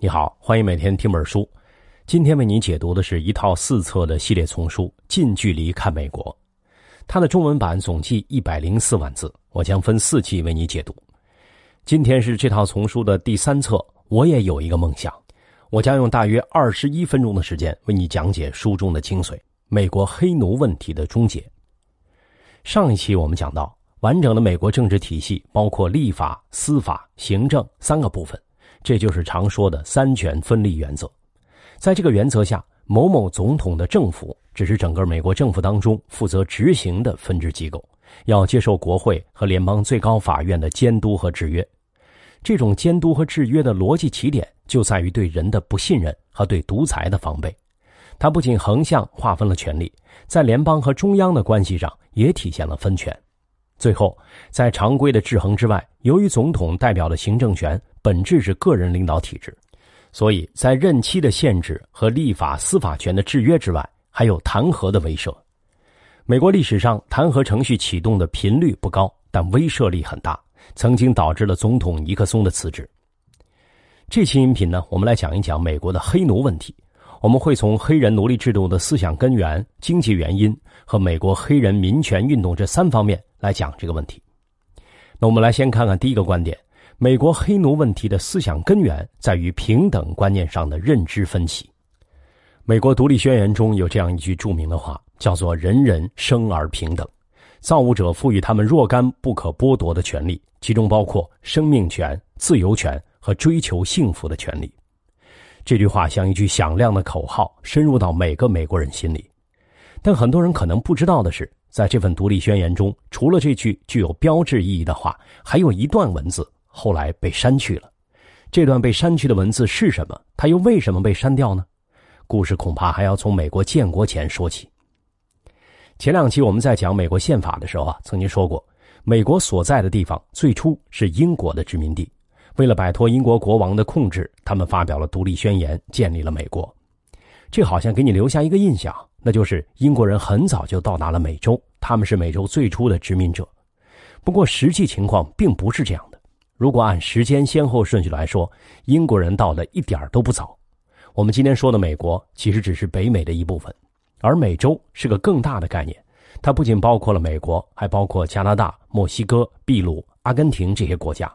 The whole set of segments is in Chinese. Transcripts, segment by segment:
你好，欢迎每天听本书。今天为你解读的是一套四册的系列丛书《近距离看美国》，它的中文版总计一百零四万字，我将分四期为你解读。今天是这套丛书的第三册，我也有一个梦想，我将用大约二十一分钟的时间为你讲解书中的精髓——美国黑奴问题的终结。上一期我们讲到。完整的美国政治体系包括立法、司法、行政三个部分，这就是常说的三权分立原则。在这个原则下，某某总统的政府只是整个美国政府当中负责执行的分支机构，要接受国会和联邦最高法院的监督和制约。这种监督和制约的逻辑起点就在于对人的不信任和对独裁的防备。它不仅横向划分了权力，在联邦和中央的关系上也体现了分权。最后，在常规的制衡之外，由于总统代表的行政权本质是个人领导体制，所以在任期的限制和立法司法权的制约之外，还有弹劾的威慑。美国历史上弹劾程序启动的频率不高，但威慑力很大，曾经导致了总统尼克松的辞职。这期音频呢，我们来讲一讲美国的黑奴问题。我们会从黑人奴隶制度的思想根源、经济原因和美国黑人民权运动这三方面来讲这个问题。那我们来先看看第一个观点：美国黑奴问题的思想根源在于平等观念上的认知分歧。美国独立宣言中有这样一句著名的话，叫做“人人生而平等”，造物者赋予他们若干不可剥夺的权利，其中包括生命权、自由权和追求幸福的权利。这句话像一句响亮的口号，深入到每个美国人心里。但很多人可能不知道的是，在这份独立宣言中，除了这句具有标志意义的话，还有一段文字后来被删去了。这段被删去的文字是什么？它又为什么被删掉呢？故事恐怕还要从美国建国前说起。前两期我们在讲美国宪法的时候啊，曾经说过，美国所在的地方最初是英国的殖民地。为了摆脱英国国王的控制，他们发表了独立宣言，建立了美国。这好像给你留下一个印象，那就是英国人很早就到达了美洲，他们是美洲最初的殖民者。不过实际情况并不是这样的。如果按时间先后顺序来说，英国人到的一点都不早。我们今天说的美国其实只是北美的一部分，而美洲是个更大的概念，它不仅包括了美国，还包括加拿大、墨西哥、秘鲁、阿根廷这些国家。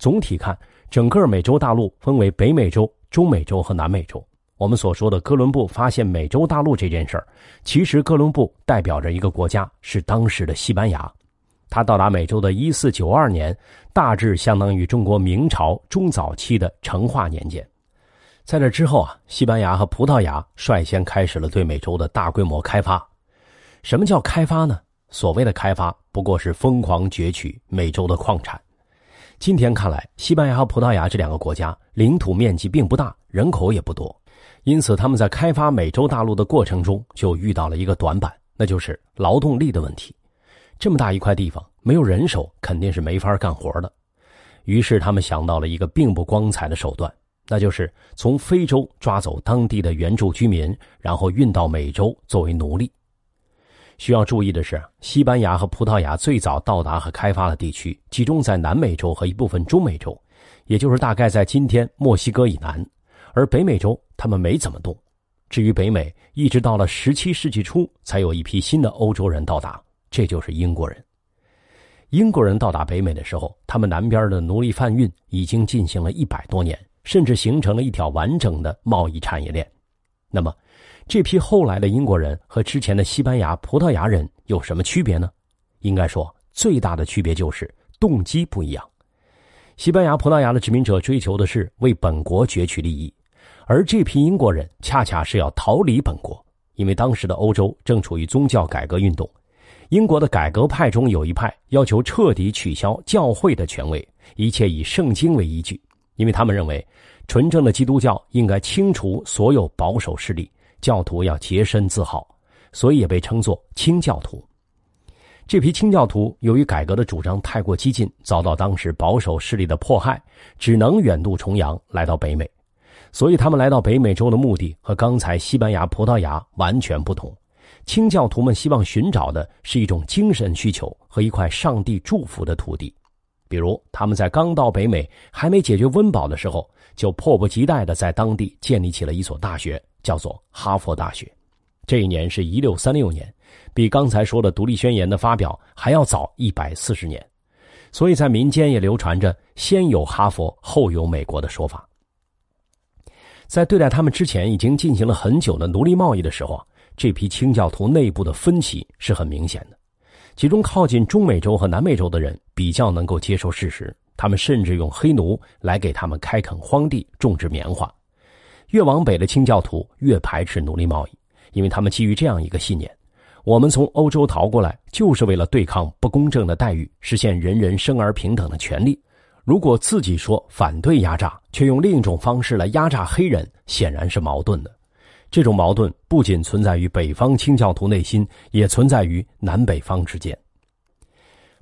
总体看，整个美洲大陆分为北美洲、中美洲和南美洲。我们所说的哥伦布发现美洲大陆这件事儿，其实哥伦布代表着一个国家，是当时的西班牙。他到达美洲的一四九二年，大致相当于中国明朝中早期的成化年间。在这之后啊，西班牙和葡萄牙率先开始了对美洲的大规模开发。什么叫开发呢？所谓的开发，不过是疯狂攫取美洲的矿产。今天看来，西班牙和葡萄牙这两个国家领土面积并不大，人口也不多，因此他们在开发美洲大陆的过程中就遇到了一个短板，那就是劳动力的问题。这么大一块地方，没有人手肯定是没法干活的。于是他们想到了一个并不光彩的手段，那就是从非洲抓走当地的原住居民，然后运到美洲作为奴隶。需要注意的是，西班牙和葡萄牙最早到达和开发的地区集中在南美洲和一部分中美洲，也就是大概在今天墨西哥以南，而北美洲他们没怎么动。至于北美，一直到了十七世纪初才有一批新的欧洲人到达，这就是英国人。英国人到达北美的时候，他们南边的奴隶贩运已经进行了一百多年，甚至形成了一条完整的贸易产业链。那么，这批后来的英国人和之前的西班牙、葡萄牙人有什么区别呢？应该说，最大的区别就是动机不一样。西班牙、葡萄牙的殖民者追求的是为本国攫取利益，而这批英国人恰恰是要逃离本国，因为当时的欧洲正处于宗教改革运动。英国的改革派中有一派要求彻底取消教会的权威，一切以圣经为依据，因为他们认为纯正的基督教应该清除所有保守势力。教徒要洁身自好，所以也被称作清教徒。这批清教徒由于改革的主张太过激进，遭到当时保守势力的迫害，只能远渡重洋来到北美。所以他们来到北美洲的目的和刚才西班牙、葡萄牙完全不同。清教徒们希望寻找的是一种精神需求和一块上帝祝福的土地。比如，他们在刚到北美还没解决温饱的时候，就迫不及待的在当地建立起了一所大学，叫做哈佛大学。这一年是一六三六年，比刚才说的独立宣言的发表还要早一百四十年，所以在民间也流传着“先有哈佛，后有美国”的说法。在对待他们之前已经进行了很久的奴隶贸易的时候啊，这批清教徒内部的分歧是很明显的。其中靠近中美洲和南美洲的人比较能够接受事实，他们甚至用黑奴来给他们开垦荒地、种植棉花。越往北的清教徒越排斥奴隶贸易，因为他们基于这样一个信念：我们从欧洲逃过来就是为了对抗不公正的待遇，实现人人生而平等的权利。如果自己说反对压榨，却用另一种方式来压榨黑人，显然是矛盾的。这种矛盾不仅存在于北方清教徒内心，也存在于南北方之间。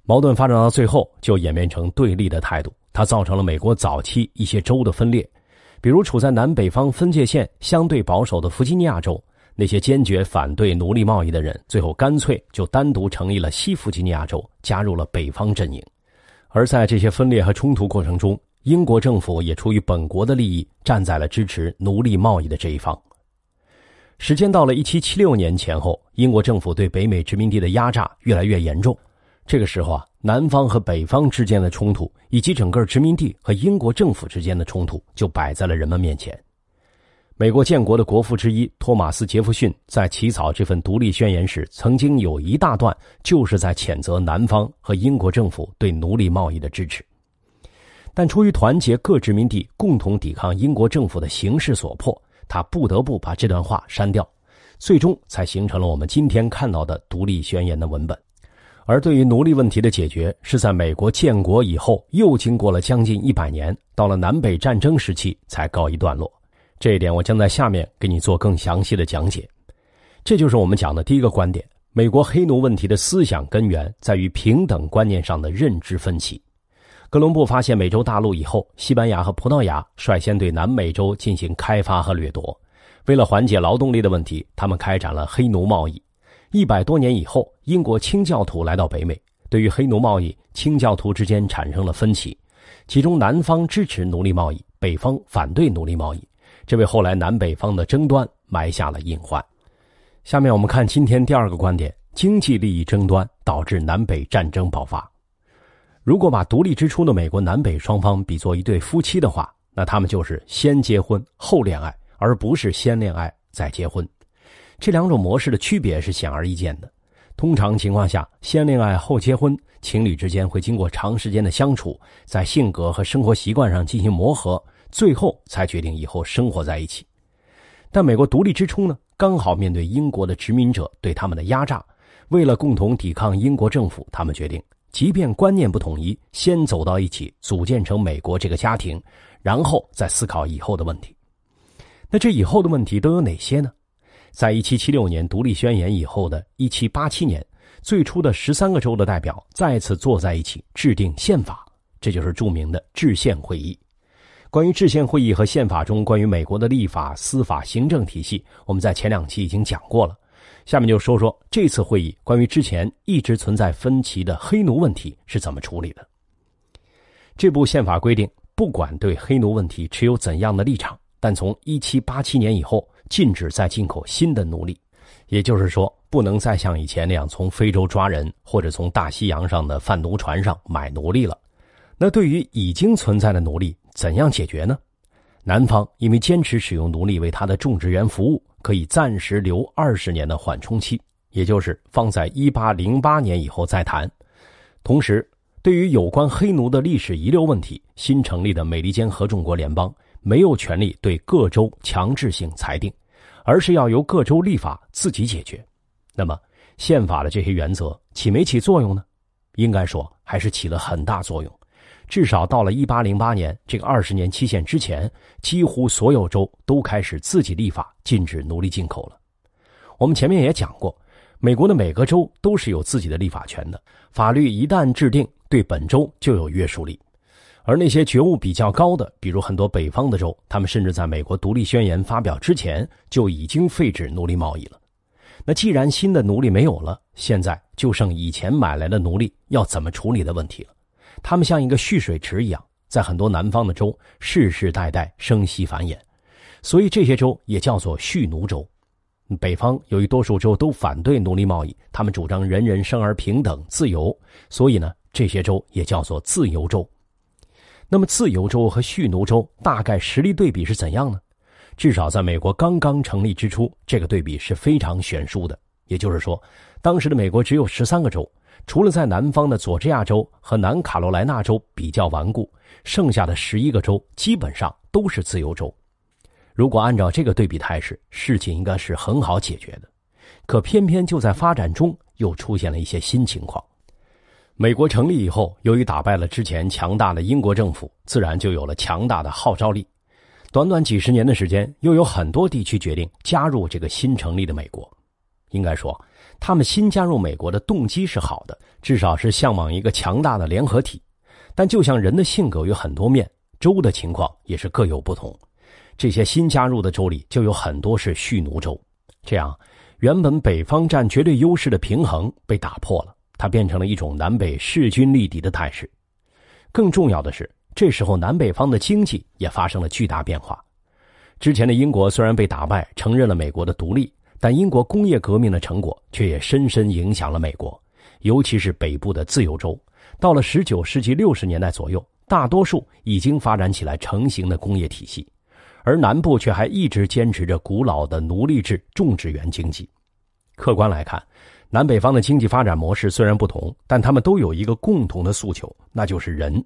矛盾发展到最后，就演变成对立的态度，它造成了美国早期一些州的分裂，比如处在南北方分界线相对保守的弗吉尼亚州，那些坚决反对奴隶贸易的人，最后干脆就单独成立了西弗吉尼亚州，加入了北方阵营。而在这些分裂和冲突过程中，英国政府也出于本国的利益，站在了支持奴隶贸易的这一方。时间到了一七七六年前后，英国政府对北美殖民地的压榨越来越严重。这个时候啊，南方和北方之间的冲突，以及整个殖民地和英国政府之间的冲突，就摆在了人们面前。美国建国的国父之一托马斯·杰弗逊在起草这份独立宣言时，曾经有一大段就是在谴责南方和英国政府对奴隶贸易的支持。但出于团结各殖民地共同抵抗英国政府的形势所迫。他不得不把这段话删掉，最终才形成了我们今天看到的独立宣言的文本。而对于奴隶问题的解决，是在美国建国以后，又经过了将近一百年，到了南北战争时期才告一段落。这一点我将在下面给你做更详细的讲解。这就是我们讲的第一个观点：美国黑奴问题的思想根源在于平等观念上的认知分歧。哥伦布发现美洲大陆以后，西班牙和葡萄牙率先对南美洲进行开发和掠夺。为了缓解劳动力的问题，他们开展了黑奴贸易。一百多年以后，英国清教徒来到北美，对于黑奴贸易，清教徒之间产生了分歧，其中南方支持奴隶贸易，北方反对奴隶贸易，这为后来南北方的争端埋下了隐患。下面我们看今天第二个观点：经济利益争端导致南北战争爆发。如果把独立之初的美国南北双方比作一对夫妻的话，那他们就是先结婚后恋爱，而不是先恋爱再结婚。这两种模式的区别是显而易见的。通常情况下，先恋爱后结婚，情侣之间会经过长时间的相处，在性格和生活习惯上进行磨合，最后才决定以后生活在一起。但美国独立之初呢，刚好面对英国的殖民者对他们的压榨，为了共同抵抗英国政府，他们决定。即便观念不统一，先走到一起，组建成美国这个家庭，然后再思考以后的问题。那这以后的问题都有哪些呢？在一七七六年独立宣言以后的一七八七年，最初的十三个州的代表再次坐在一起制定宪法，这就是著名的制宪会议。关于制宪会议和宪法中关于美国的立法、司法、行政体系，我们在前两期已经讲过了。下面就说说这次会议关于之前一直存在分歧的黑奴问题是怎么处理的。这部宪法规定，不管对黑奴问题持有怎样的立场，但从一七八七年以后，禁止再进口新的奴隶，也就是说，不能再像以前那样从非洲抓人，或者从大西洋上的贩奴船上买奴隶了。那对于已经存在的奴隶，怎样解决呢？南方因为坚持使用奴隶为他的种植园服务。可以暂时留二十年的缓冲期，也就是放在一八零八年以后再谈。同时，对于有关黑奴的历史遗留问题，新成立的美利坚合众国联邦没有权利对各州强制性裁定，而是要由各州立法自己解决。那么，宪法的这些原则起没起作用呢？应该说，还是起了很大作用。至少到了一八零八年这个二十年期限之前，几乎所有州都开始自己立法禁止奴隶进口了。我们前面也讲过，美国的每个州都是有自己的立法权的，法律一旦制定，对本州就有约束力。而那些觉悟比较高的，比如很多北方的州，他们甚至在美国独立宣言发表之前就已经废止奴隶贸易了。那既然新的奴隶没有了，现在就剩以前买来的奴隶要怎么处理的问题了。他们像一个蓄水池一样，在很多南方的州世世代代生息繁衍，所以这些州也叫做蓄奴州。北方由于多数州都反对奴隶贸易，他们主张人人生而平等、自由，所以呢，这些州也叫做自由州。那么，自由州和蓄奴州大概实力对比是怎样呢？至少在美国刚刚成立之初，这个对比是非常悬殊的。也就是说，当时的美国只有十三个州，除了在南方的佐治亚州和南卡罗来纳州比较顽固，剩下的十一个州基本上都是自由州。如果按照这个对比态势，事情应该是很好解决的。可偏偏就在发展中，又出现了一些新情况。美国成立以后，由于打败了之前强大的英国政府，自然就有了强大的号召力。短短几十年的时间，又有很多地区决定加入这个新成立的美国。应该说，他们新加入美国的动机是好的，至少是向往一个强大的联合体。但就像人的性格有很多面，州的情况也是各有不同。这些新加入的州里就有很多是蓄奴州，这样原本北方占绝对优势的平衡被打破了，它变成了一种南北势均力敌的态势。更重要的是，这时候南北方的经济也发生了巨大变化。之前的英国虽然被打败，承认了美国的独立，但英国工业革命的成果却也深深影响了美国，尤其是北部的自由州。到了十九世纪六十年代左右，大多数已经发展起来成型的工业体系。而南部却还一直坚持着古老的奴隶制种植园经济。客观来看，南北方的经济发展模式虽然不同，但他们都有一个共同的诉求，那就是人。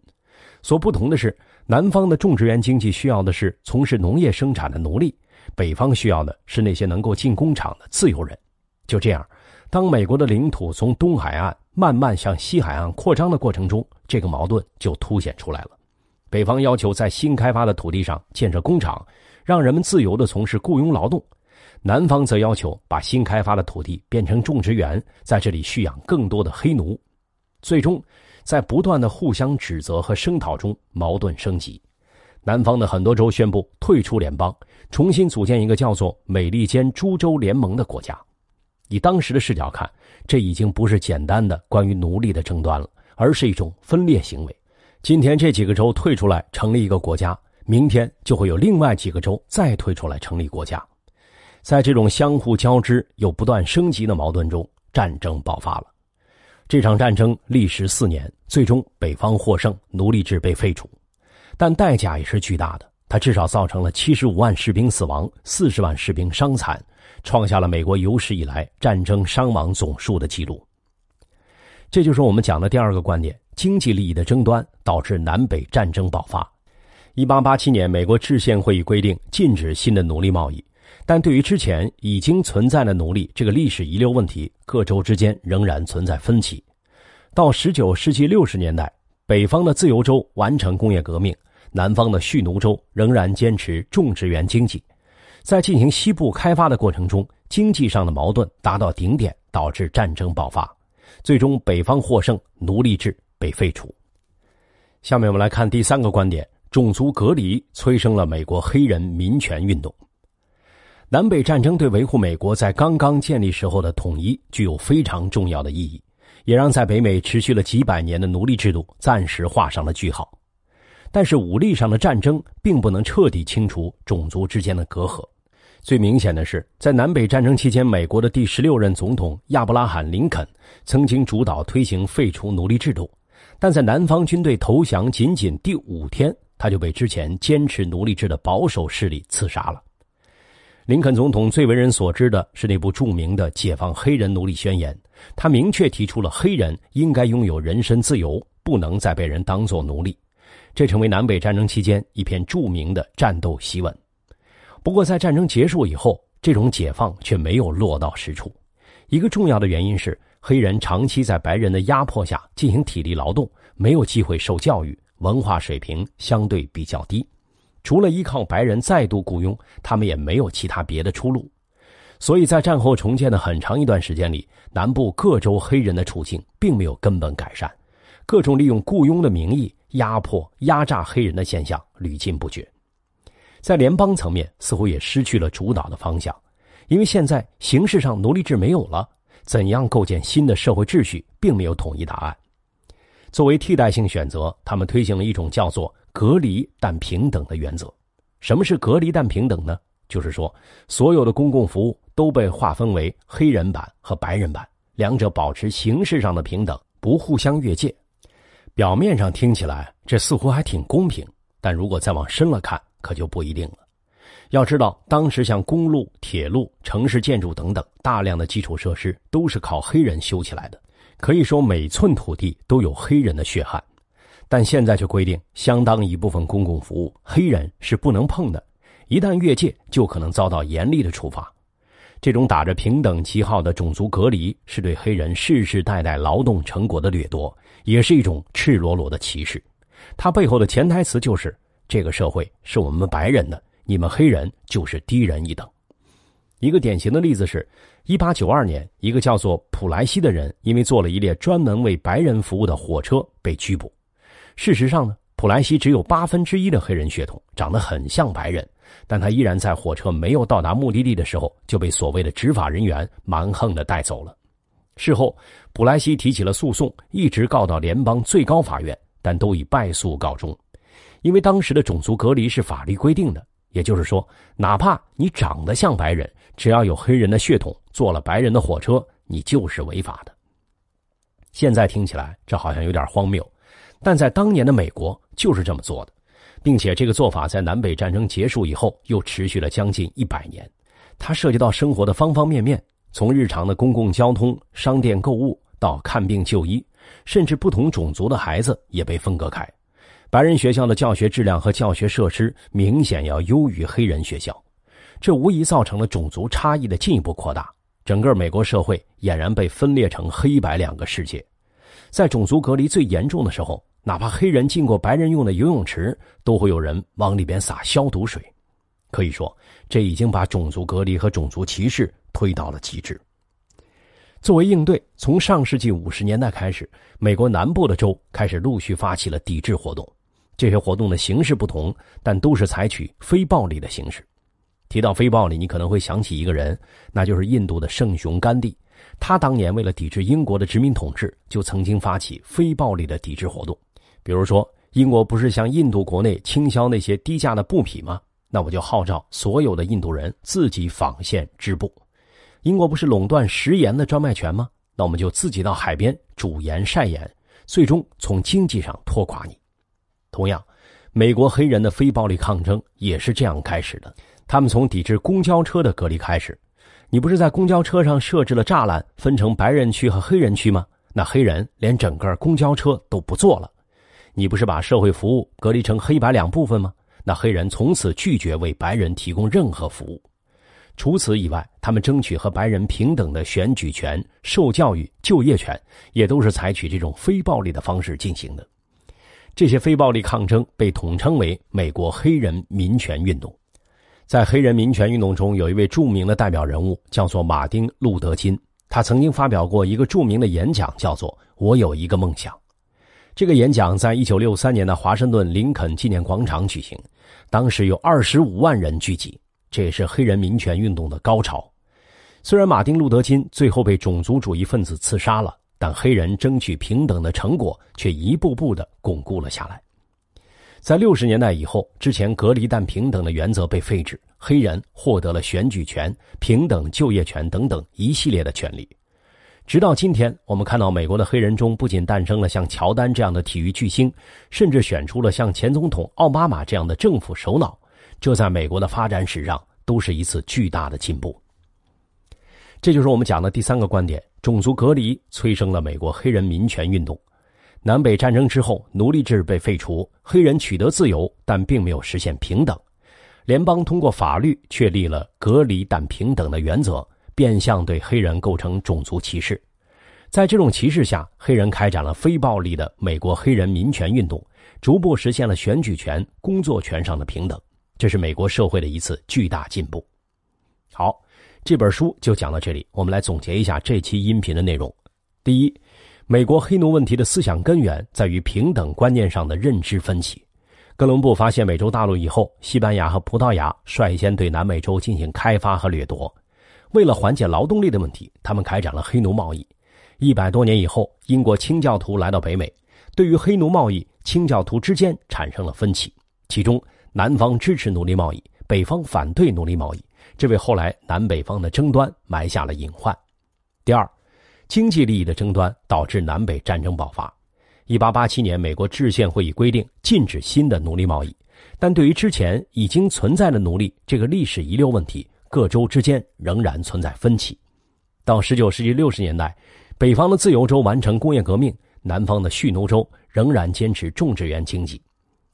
所不同的是，南方的种植园经济需要的是从事农业生产的奴隶，北方需要的是那些能够进工厂的自由人。就这样，当美国的领土从东海岸慢慢向西海岸扩张的过程中，这个矛盾就凸显出来了。北方要求在新开发的土地上建设工厂，让人们自由地从事雇佣劳动；南方则要求把新开发的土地变成种植园，在这里蓄养更多的黑奴。最终，在不断的互相指责和声讨中，矛盾升级。南方的很多州宣布退出联邦，重新组建一个叫做“美利坚诸州联盟”的国家。以当时的视角看，这已经不是简单的关于奴隶的争端了，而是一种分裂行为。今天这几个州退出来成立一个国家，明天就会有另外几个州再退出来成立国家。在这种相互交织又不断升级的矛盾中，战争爆发了。这场战争历时四年，最终北方获胜，奴隶制被废除，但代价也是巨大的。它至少造成了七十五万士兵死亡，四十万士兵伤残，创下了美国有史以来战争伤亡总数的记录。这就是我们讲的第二个观点。经济利益的争端导致南北战争爆发。一八八七年，美国制宪会议规定禁止新的奴隶贸易，但对于之前已经存在的奴隶这个历史遗留问题，各州之间仍然存在分歧。到十九世纪六十年代，北方的自由州完成工业革命，南方的蓄奴州仍然坚持种植园经济。在进行西部开发的过程中，经济上的矛盾达到顶点，导致战争爆发，最终北方获胜，奴隶制。被废除。下面我们来看第三个观点：种族隔离催生了美国黑人民权运动。南北战争对维护美国在刚刚建立时候的统一具有非常重要的意义，也让在北美持续了几百年的奴隶制度暂时画上了句号。但是武力上的战争并不能彻底清除种族之间的隔阂。最明显的是，在南北战争期间，美国的第十六任总统亚伯拉罕·林肯曾经主导推行废除奴隶制度。但在南方军队投降仅仅第五天，他就被之前坚持奴隶制的保守势力刺杀了。林肯总统最为人所知的是那部著名的《解放黑人奴隶宣言》，他明确提出了黑人应该拥有人身自由，不能再被人当作奴隶。这成为南北战争期间一篇著名的战斗檄文。不过，在战争结束以后，这种解放却没有落到实处。一个重要的原因是。黑人长期在白人的压迫下进行体力劳动，没有机会受教育，文化水平相对比较低。除了依靠白人再度雇佣，他们也没有其他别的出路。所以在战后重建的很长一段时间里，南部各州黑人的处境并没有根本改善，各种利用雇佣的名义压迫、压榨黑人的现象屡禁不绝。在联邦层面，似乎也失去了主导的方向，因为现在形式上奴隶制没有了。怎样构建新的社会秩序，并没有统一答案。作为替代性选择，他们推行了一种叫做隔离但平等的原则。什么是隔离但平等呢？就是说，所有的公共服务都被划分为黑人版和白人版，两者保持形式上的平等，不互相越界。表面上听起来这似乎还挺公平，但如果再往深了看，可就不一定了。要知道，当时像公路、铁路、城市建筑等等大量的基础设施都是靠黑人修起来的，可以说每寸土地都有黑人的血汗。但现在却规定，相当一部分公共服务黑人是不能碰的。一旦越界，就可能遭到严厉的处罚。这种打着平等旗号的种族隔离，是对黑人世世代代劳动成果的掠夺，也是一种赤裸裸的歧视。它背后的潜台词就是：这个社会是我们白人的，你们黑人就是低人一等。一个典型的例子是，1892年，一个叫做普莱西的人，因为坐了一列专门为白人服务的火车被拘捕。事实上呢，普莱西只有八分之一的黑人血统，长得很像白人。但他依然在火车没有到达目的地的时候就被所谓的执法人员蛮横的带走了。事后，普莱西提起了诉讼，一直告到联邦最高法院，但都以败诉告终。因为当时的种族隔离是法律规定的，也就是说，哪怕你长得像白人，只要有黑人的血统，坐了白人的火车，你就是违法的。现在听起来这好像有点荒谬，但在当年的美国就是这么做的。并且这个做法在南北战争结束以后又持续了将近一百年，它涉及到生活的方方面面，从日常的公共交通、商店购物到看病就医，甚至不同种族的孩子也被分隔开。白人学校的教学质量和教学设施明显要优于黑人学校，这无疑造成了种族差异的进一步扩大。整个美国社会俨然被分裂成黑白两个世界，在种族隔离最严重的时候。哪怕黑人进过白人用的游泳池，都会有人往里边撒消毒水。可以说，这已经把种族隔离和种族歧视推到了极致。作为应对，从上世纪五十年代开始，美国南部的州开始陆续发起了抵制活动。这些活动的形式不同，但都是采取非暴力的形式。提到非暴力，你可能会想起一个人，那就是印度的圣雄甘地。他当年为了抵制英国的殖民统治，就曾经发起非暴力的抵制活动。比如说，英国不是向印度国内倾销那些低价的布匹吗？那我就号召所有的印度人自己纺线织布。英国不是垄断食盐的专卖权吗？那我们就自己到海边煮盐晒盐，最终从经济上拖垮你。同样，美国黑人的非暴力抗争也是这样开始的。他们从抵制公交车的隔离开始。你不是在公交车上设置了栅栏，分成白人区和黑人区吗？那黑人连整个公交车都不坐了。你不是把社会服务隔离成黑白两部分吗？那黑人从此拒绝为白人提供任何服务。除此以外，他们争取和白人平等的选举权、受教育、就业权，也都是采取这种非暴力的方式进行的。这些非暴力抗争被统称为美国黑人民权运动。在黑人民权运动中，有一位著名的代表人物，叫做马丁·路德·金。他曾经发表过一个著名的演讲，叫做“我有一个梦想”。这个演讲在一九六三年的华盛顿林肯纪念广场举行，当时有二十五万人聚集，这也是黑人民权运动的高潮。虽然马丁·路德·金最后被种族主义分子刺杀了，但黑人争取平等的成果却一步步的巩固了下来。在六十年代以后，之前隔离但平等的原则被废止，黑人获得了选举权、平等就业权等等一系列的权利。直到今天，我们看到美国的黑人中不仅诞生了像乔丹这样的体育巨星，甚至选出了像前总统奥巴马这样的政府首脑。这在美国的发展史上都是一次巨大的进步。这就是我们讲的第三个观点：种族隔离催生了美国黑人民权运动。南北战争之后，奴隶制被废除，黑人取得自由，但并没有实现平等。联邦通过法律确立了隔离但平等的原则。变相对黑人构成种族歧视，在这种歧视下，黑人开展了非暴力的美国黑人民权运动，逐步实现了选举权、工作权上的平等，这是美国社会的一次巨大进步。好，这本书就讲到这里，我们来总结一下这期音频的内容。第一，美国黑奴问题的思想根源在于平等观念上的认知分歧。哥伦布发现美洲大陆以后，西班牙和葡萄牙率先对南美洲进行开发和掠夺。为了缓解劳动力的问题，他们开展了黑奴贸易。一百多年以后，英国清教徒来到北美，对于黑奴贸易，清教徒之间产生了分歧，其中南方支持奴隶贸易，北方反对奴隶贸易，这为后来南北方的争端埋下了隐患。第二，经济利益的争端导致南北战争爆发。一八八七年，美国制宪会议规定禁止新的奴隶贸易，但对于之前已经存在的奴隶这个历史遗留问题，各州之间仍然存在分歧。到十九世纪六十年代，北方的自由州完成工业革命，南方的蓄奴州仍然坚持种植园经济。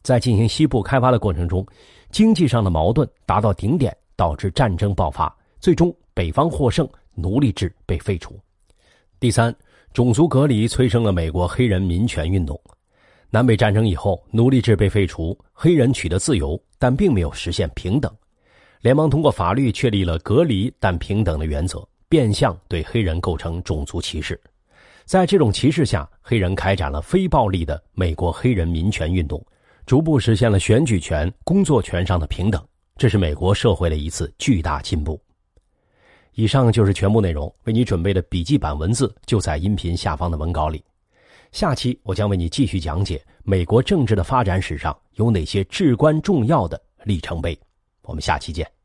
在进行西部开发的过程中，经济上的矛盾达到顶点，导致战争爆发，最终北方获胜，奴隶制被废除。第三。种族隔离催生了美国黑人民权运动。南北战争以后，奴隶制被废除，黑人取得自由，但并没有实现平等。联邦通过法律确立了隔离但平等的原则，变相对黑人构成种族歧视。在这种歧视下，黑人开展了非暴力的美国黑人民权运动，逐步实现了选举权、工作权上的平等。这是美国社会的一次巨大进步。以上就是全部内容，为你准备的笔记版文字就在音频下方的文稿里。下期我将为你继续讲解美国政治的发展史上有哪些至关重要的里程碑。我们下期见。